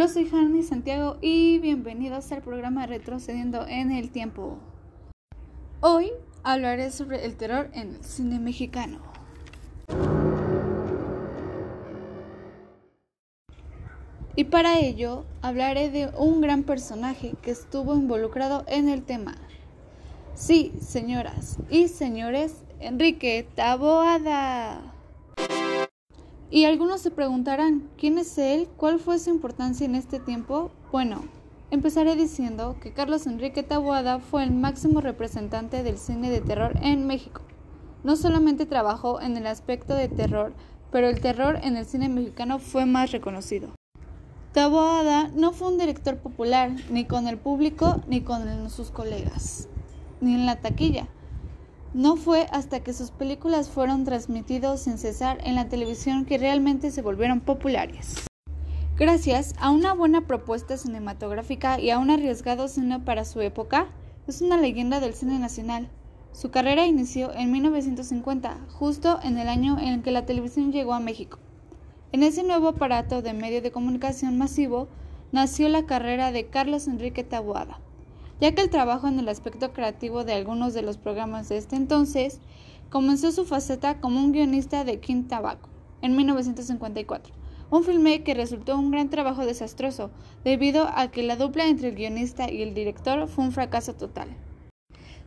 Yo soy Hanny Santiago y bienvenidos al programa Retrocediendo en el Tiempo. Hoy hablaré sobre el terror en el cine mexicano. Y para ello hablaré de un gran personaje que estuvo involucrado en el tema. Sí, señoras y señores, Enrique Taboada. Y algunos se preguntarán, ¿quién es él? ¿Cuál fue su importancia en este tiempo? Bueno, empezaré diciendo que Carlos Enrique Taboada fue el máximo representante del cine de terror en México. No solamente trabajó en el aspecto de terror, pero el terror en el cine mexicano fue más reconocido. Taboada no fue un director popular, ni con el público, ni con sus colegas, ni en la taquilla no fue hasta que sus películas fueron transmitidos sin cesar en la televisión que realmente se volvieron populares. Gracias a una buena propuesta cinematográfica y a un arriesgado cine para su época, es una leyenda del cine nacional. Su carrera inició en 1950, justo en el año en que la televisión llegó a México. En ese nuevo aparato de medio de comunicación masivo nació la carrera de Carlos Enrique Taboada ya que el trabajo en el aspecto creativo de algunos de los programas de este entonces comenzó su faceta como un guionista de King Tabaco en 1954, un filme que resultó un gran trabajo desastroso debido a que la dupla entre el guionista y el director fue un fracaso total.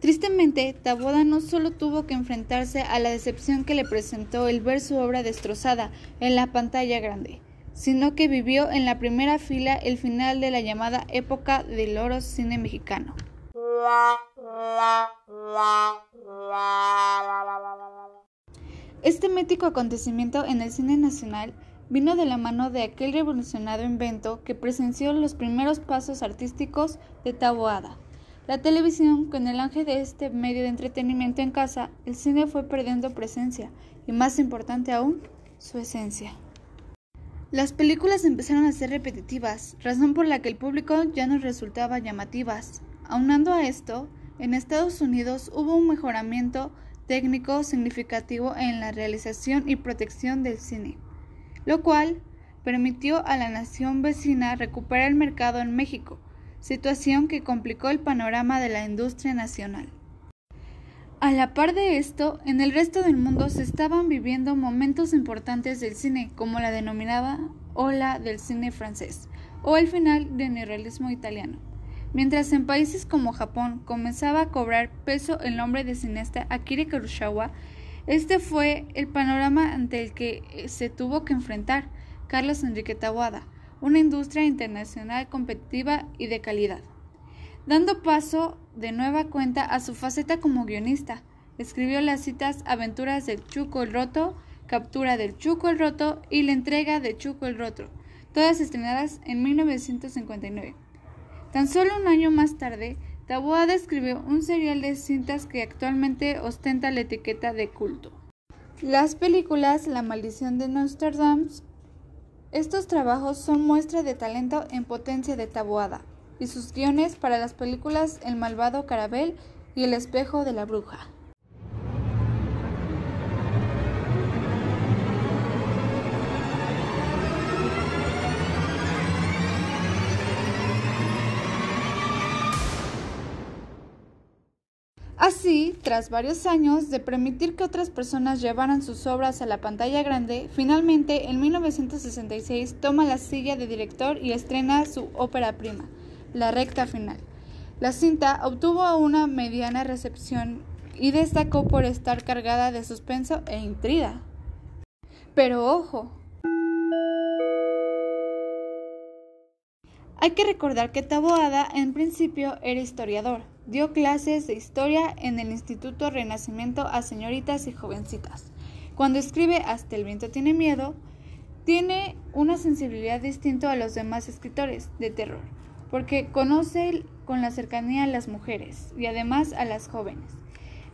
Tristemente, Taboada no solo tuvo que enfrentarse a la decepción que le presentó el ver su obra destrozada en la pantalla grande, sino que vivió en la primera fila el final de la llamada época del oro cine mexicano. Este mítico acontecimiento en el cine nacional vino de la mano de aquel revolucionado invento que presenció los primeros pasos artísticos de Taboada. La televisión, con el ángel de este medio de entretenimiento en casa, el cine fue perdiendo presencia y, más importante aún, su esencia. Las películas empezaron a ser repetitivas, razón por la que el público ya no resultaba llamativas. Aunando a esto, en Estados Unidos hubo un mejoramiento técnico significativo en la realización y protección del cine, lo cual permitió a la nación vecina recuperar el mercado en México, situación que complicó el panorama de la industria nacional. A la par de esto, en el resto del mundo se estaban viviendo momentos importantes del cine, como la denominada ola del cine francés, o el final del neorrealismo italiano. Mientras en países como Japón comenzaba a cobrar peso el nombre de cineasta Akira Kurosawa, este fue el panorama ante el que se tuvo que enfrentar Carlos Enrique Tawada, una industria internacional competitiva y de calidad dando paso de nueva cuenta a su faceta como guionista. Escribió las citas Aventuras del Chuco el Roto, Captura del Chuco el Roto y La entrega de Chuco el Roto, todas estrenadas en 1959. Tan solo un año más tarde, Taboada escribió un serial de cintas que actualmente ostenta la etiqueta de culto. Las películas La maldición de Nostradamus. Estos trabajos son muestra de talento en potencia de Taboada y sus guiones para las películas El malvado Carabel y El espejo de la bruja. Así, tras varios años de permitir que otras personas llevaran sus obras a la pantalla grande, finalmente en 1966 toma la silla de director y estrena su ópera prima, la recta final. La cinta obtuvo una mediana recepción y destacó por estar cargada de suspenso e intriga. Pero ojo, Hay que recordar que Taboada en principio era historiador. Dio clases de historia en el Instituto Renacimiento a señoritas y jovencitas. Cuando escribe Hasta el viento tiene miedo, tiene una sensibilidad distinta a los demás escritores de terror porque conoce con la cercanía a las mujeres y además a las jóvenes.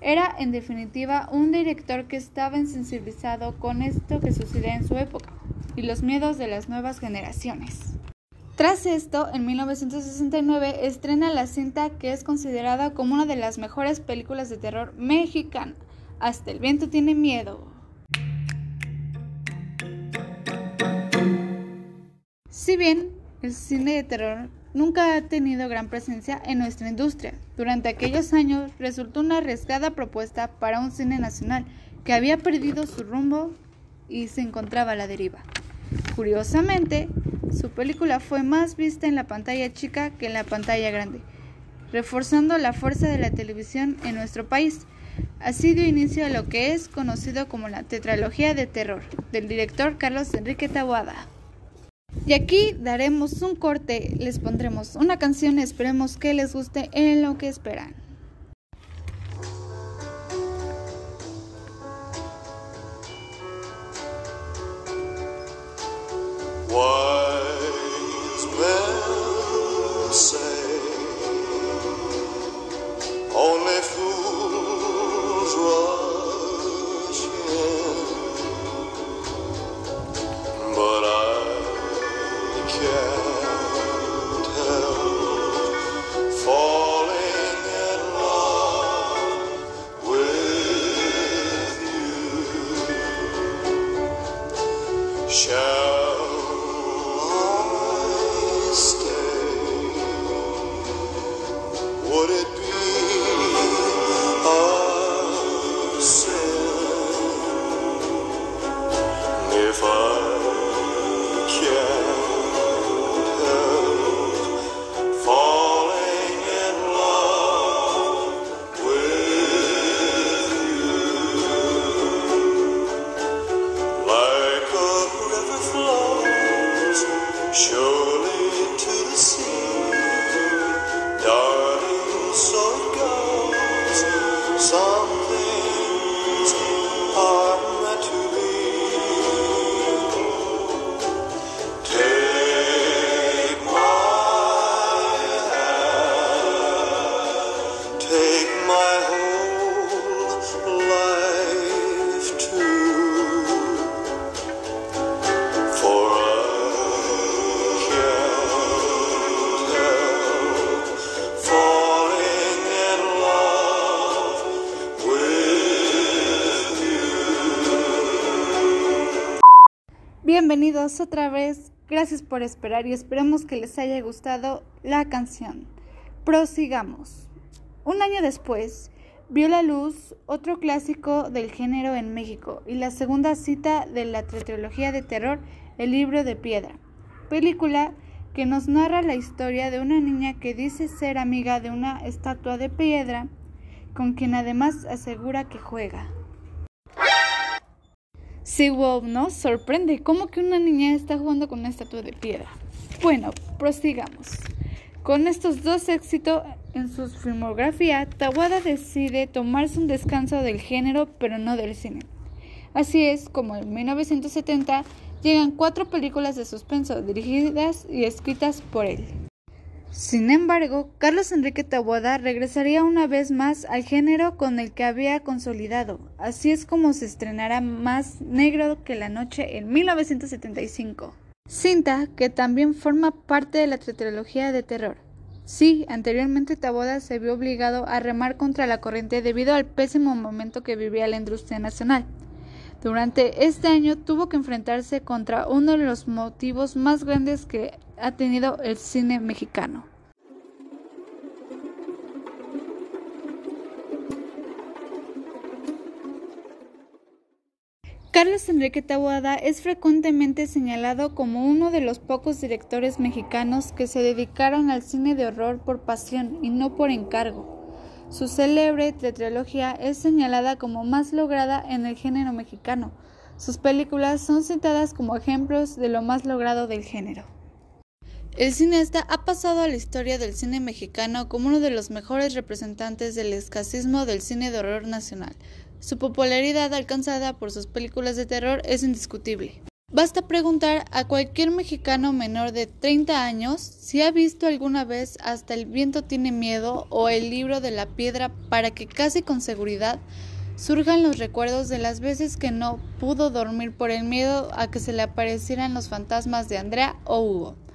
Era, en definitiva, un director que estaba insensibilizado con esto que sucedía en su época y los miedos de las nuevas generaciones. Tras esto, en 1969 estrena la cinta que es considerada como una de las mejores películas de terror mexicana, Hasta el viento tiene miedo. Si bien el cine de terror nunca ha tenido gran presencia en nuestra industria. Durante aquellos años resultó una arriesgada propuesta para un cine nacional que había perdido su rumbo y se encontraba a la deriva. Curiosamente, su película fue más vista en la pantalla chica que en la pantalla grande, reforzando la fuerza de la televisión en nuestro país. Así dio inicio a lo que es conocido como la tetralogía de terror del director Carlos Enrique Taboada. Y aquí daremos un corte, les pondremos una canción, esperemos que les guste en lo que esperan. Share. Bienvenidos otra vez, gracias por esperar y esperemos que les haya gustado la canción. Prosigamos. Un año después, vio la luz otro clásico del género en México y la segunda cita de la trilogía de terror, El libro de piedra, película que nos narra la historia de una niña que dice ser amiga de una estatua de piedra con quien además asegura que juega. Sí, wow, ¿no? Sorprende. ¿Cómo que una niña está jugando con una estatua de piedra? Bueno, prosigamos. Con estos dos éxitos en su filmografía, Tawada decide tomarse un descanso del género, pero no del cine. Así es como en 1970 llegan cuatro películas de suspenso dirigidas y escritas por él. Sin embargo, Carlos Enrique Taboada regresaría una vez más al género con el que había consolidado. Así es como se estrenará Más Negro que la Noche en 1975. Cinta que también forma parte de la tetralogía de terror. Sí, anteriormente Taboada se vio obligado a remar contra la corriente debido al pésimo momento que vivía la industria nacional. Durante este año tuvo que enfrentarse contra uno de los motivos más grandes que ha tenido el cine mexicano. Carlos Enrique Taboada es frecuentemente señalado como uno de los pocos directores mexicanos que se dedicaron al cine de horror por pasión y no por encargo. Su célebre tetralogía es señalada como más lograda en el género mexicano. Sus películas son citadas como ejemplos de lo más logrado del género. El cineasta ha pasado a la historia del cine mexicano como uno de los mejores representantes del escasismo del cine de horror nacional. Su popularidad alcanzada por sus películas de terror es indiscutible. Basta preguntar a cualquier mexicano menor de 30 años si ha visto alguna vez hasta el viento tiene miedo o el libro de la piedra para que casi con seguridad surjan los recuerdos de las veces que no pudo dormir por el miedo a que se le aparecieran los fantasmas de Andrea o Hugo.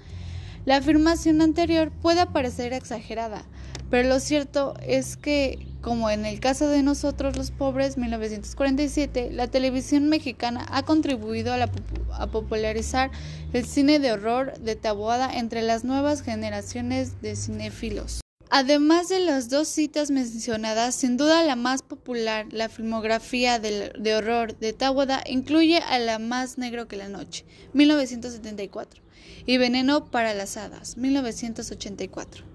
La afirmación anterior puede parecer exagerada, Pero lo cierto es que, como en el caso de nosotros los pobres, 1947, la televisión mexicana ha contribuido a, la, a popularizar el cine de horror de Taboada entre las nuevas generaciones de cinéfilos. Además de las dos citas mencionadas, sin duda la más popular, la filmografía de, de horror de Tawada, incluye a La más negro que la noche, 1974, y Veneno para las hadas, 1984.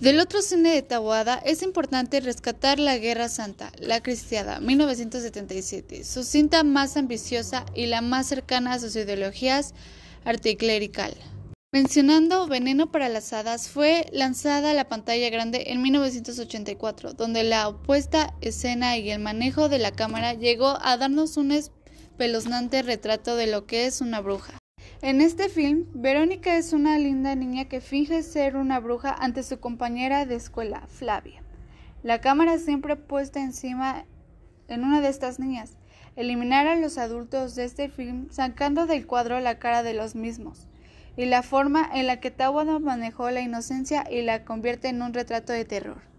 Del otro cine de Tawada es importante rescatar La Guerra Santa, La Cristiada, 1977, su cinta más ambiciosa y la más cercana a sus ideologías articlerical. Mencionando Veneno para las Hadas, fue lanzada la pantalla grande en 1984, donde la opuesta escena y el manejo de la cámara llegó a darnos un espeluznante retrato de lo que es una bruja. En este film, Verónica es una linda niña que finge ser una bruja ante su compañera de escuela, Flavia. La cámara siempre puesta encima en una de estas niñas. Eliminar a los adultos de este film sacando del cuadro la cara de los mismos y la forma en la que Tawada manejó la inocencia y la convierte en un retrato de terror.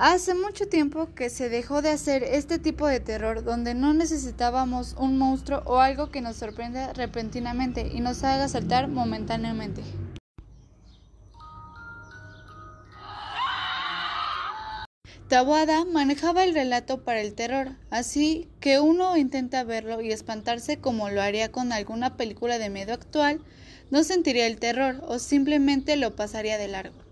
Hace mucho tiempo que se dejó de hacer este tipo de terror donde no necesitábamos un monstruo o algo que nos sorprenda repentinamente y nos haga saltar momentáneamente. Tawada manejaba el relato para el terror, así que uno intenta verlo y espantarse como lo haría con alguna película de miedo actual, no sentiría el terror o simplemente lo pasaría de largo.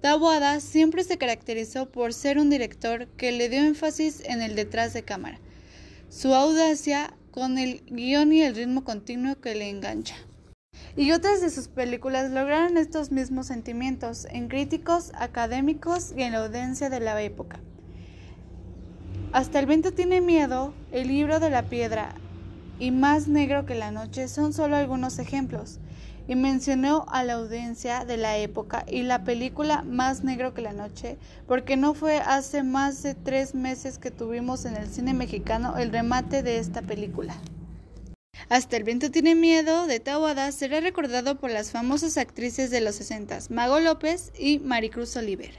Taboada siempre se caracterizó por ser un director que le dio énfasis en el detrás de cámara, su audacia con el guion y el ritmo continuo que le engancha. Y otras de sus películas lograron estos mismos sentimientos en críticos, académicos y en la audiencia de la época. Hasta el viento tiene miedo, el libro de la piedra y Más negro que la noche son solo algunos ejemplos y mencionó a la audiencia de la época y la película Más negro que la noche, porque no fue hace más de tres meses que tuvimos en el cine mexicano el remate de esta película. Hasta el viento tiene miedo de Tawada será recordado por las famosas actrices de los 60, Mago López y Maricruz Oliver.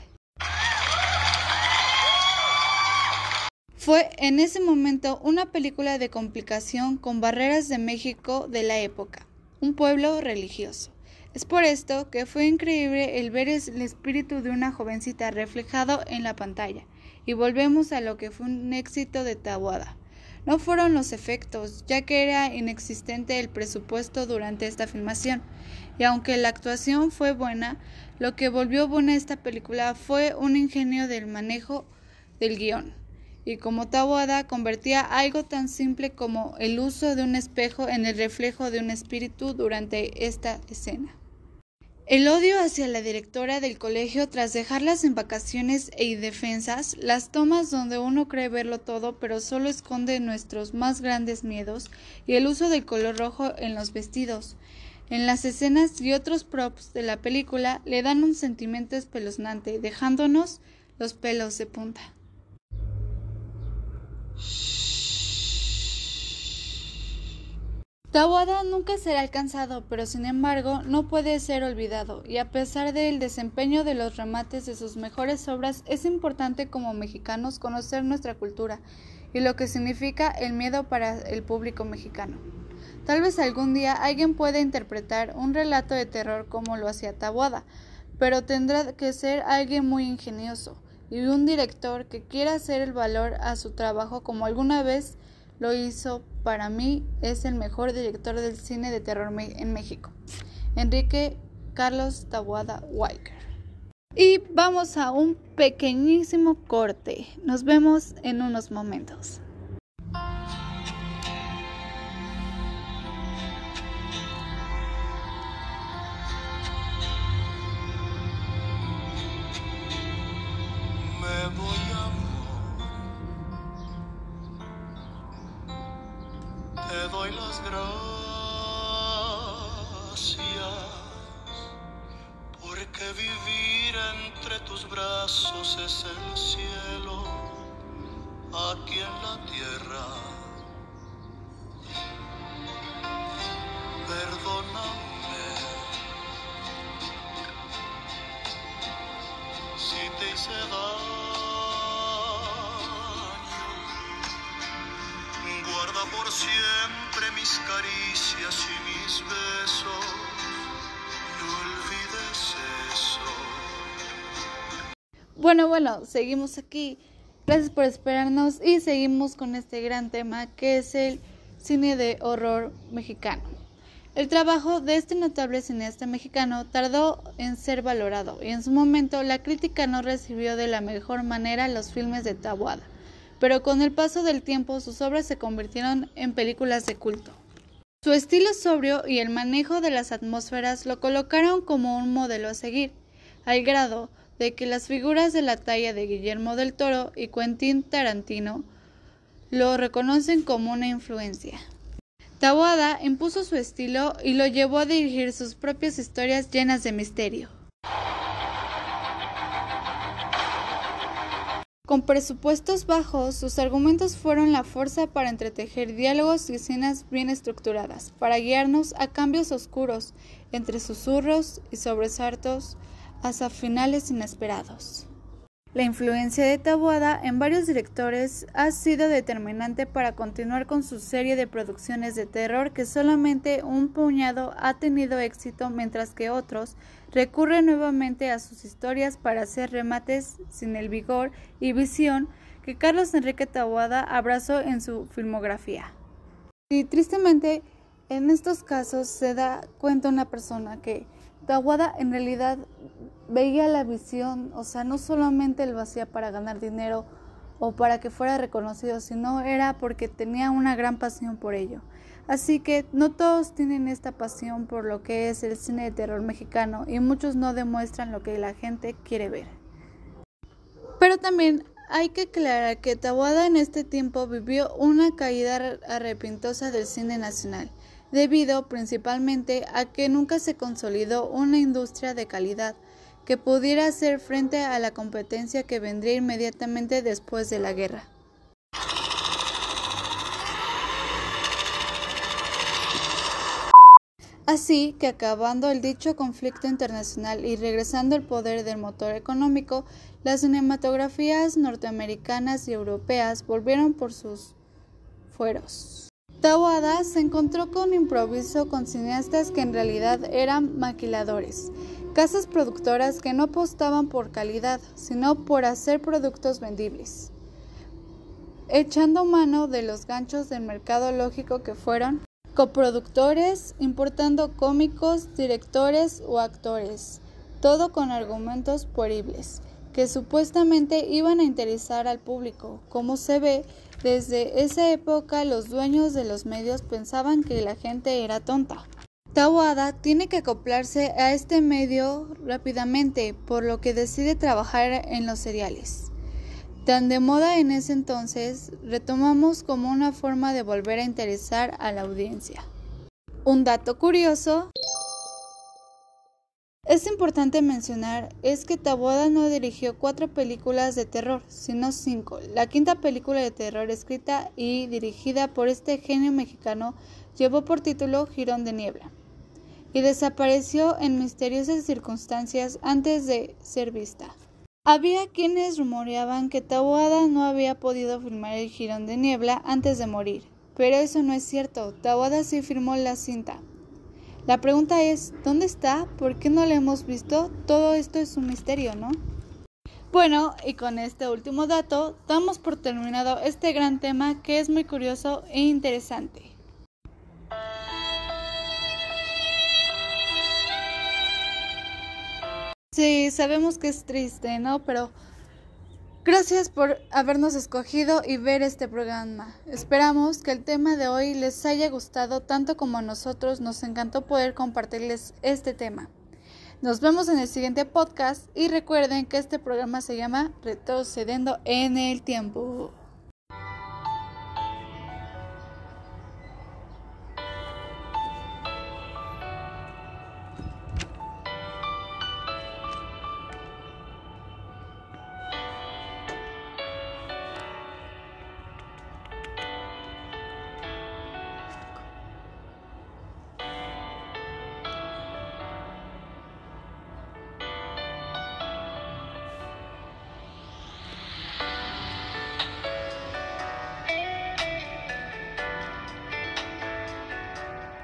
Fue en ese momento una película de complicación con barreras de México de la época un pueblo religioso. Es por esto que fue increíble el ver el espíritu de una jovencita reflejado en la pantalla. Y volvemos a lo que fue un éxito de Tawada. No fueron los efectos, ya que era inexistente el presupuesto durante esta filmación. Y aunque la actuación fue buena, lo que volvió buena esta película fue un ingenio del manejo del guion y como Tawada convertía algo tan simple como el uso de un espejo en el reflejo de un espíritu durante esta escena. El odio hacia la directora del colegio tras dejarlas en vacaciones e indefensas, las tomas donde uno cree verlo todo pero solo esconde nuestros más grandes miedos y el uso del color rojo en los vestidos. En las escenas y otros props de la película le dan un sentimiento espeluznante, dejándonos los pelos de punta. Tawada nunca será alcanzado, pero sin embargo no puede ser olvidado, y a pesar del desempeño de los remates de sus mejores obras, es importante como mexicanos conocer nuestra cultura y lo que significa el miedo para el público mexicano. Tal vez algún día alguien pueda interpretar un relato de terror como lo hacía Tawada, pero tendrá que ser alguien muy ingenioso y un director que quiera hacer el valor a su trabajo como alguna vez lo hizo, para mí es el mejor director del cine de terror en México, Enrique Carlos Tawada Walker. Y vamos a un pequeñísimo corte. Nos vemos en unos momentos. las gracias, porque vivir entre tus brazos es el cielo aquí en la tierra. Perdóname si te hice daño, guarda por siempre mis caricias y mis besos. No olvides eso. Bueno, bueno, seguimos aquí. Gracias por esperarnos y seguimos con este gran tema que es el cine de horror mexicano. El trabajo de este notable cineasta mexicano tardó en ser valorado y en su momento la crítica no recibió de la mejor manera los filmes de Tabuada, pero con el paso del tiempo sus obras se convirtieron en películas de culto. Su estilo sobrio y el manejo de las atmósferas lo colocaron como un modelo a seguir, al grado de que las figuras de la talla de Guillermo del Toro y Quentin Tarantino lo reconocen como una influencia. Tawada impuso su estilo y lo llevó a dirigir sus propias historias llenas de misterio. Con presupuestos bajos, sus argumentos fueron la fuerza para entretejer diálogos y escenas bien estructuradas, para guiarnos a cambios oscuros, entre susurros y sobresaltos, hasta finales inesperados. La influencia de Tabuada en varios directores ha sido determinante para continuar con su serie de producciones de terror que solamente un puñado ha tenido éxito mientras que otros recurren nuevamente a sus historias para hacer remates sin el vigor y visión que Carlos Enrique Tabuada abrazó en su filmografía. Y tristemente, en estos casos se da cuenta una persona que Tabuada en realidad veía la visión, o sea, no solamente lo hacía para ganar dinero o para que fuera reconocido, sino era porque tenía una gran pasión por ello. Así que no todos tienen esta pasión por lo que es el cine de terror mexicano y muchos no demuestran lo que la gente quiere ver. Pero también hay que aclarar que Tabuada en este tiempo vivió una caída arrepintosa del cine nacional, debido principalmente a que nunca se consolidó una industria de calidad, que pudiera hacer frente a la competencia que vendría inmediatamente después de la guerra. Así que acabando el dicho conflicto internacional y regresando el poder del motor económico, las cinematografías norteamericanas y europeas volvieron por sus fueros. Tawada se encontró con improviso con cineastas que en realidad eran maquiladores, casas productoras que no apostaban por calidad, sino por hacer productos vendibles, echando mano de los ganchos del mercado lógico que fueron coproductores, importando cómicos, directores o actores, todo con argumentos poribles, que supuestamente iban a interesar al público. Como se ve, desde esa época los dueños de los medios pensaban que la gente era tonta. Tawada tiene que acoplarse a este medio rápidamente, por lo que decide trabajar en los cereales. Tan de moda en ese entonces, retomamos como una forma de volver a interesar a la audiencia. Un dato curioso es importante mencionar es que Taboada no dirigió cuatro películas de terror, sino cinco. La quinta película de terror escrita y dirigida por este genio mexicano llevó por título Girón de Niebla y desapareció en misteriosas circunstancias antes de ser vista. Había quienes rumoreaban que Taboada no había podido filmar el Girón de Niebla antes de morir, pero eso no es cierto. Taboada sí filmó la cinta. La pregunta es, ¿dónde está? ¿Por qué no la hemos visto? Todo esto es un misterio, ¿no? Bueno, y con este último dato, damos por terminado este gran tema que es muy curioso e interesante. Sí, sabemos que es triste, ¿no? Pero gracias por habernos escogido y ver este programa. Esperamos que el tema de hoy les haya gustado tanto como a nosotros nos encantó poder compartirles este tema. Nos vemos en el siguiente podcast y recuerden que este programa se llama Retrocediendo en el Tiempo.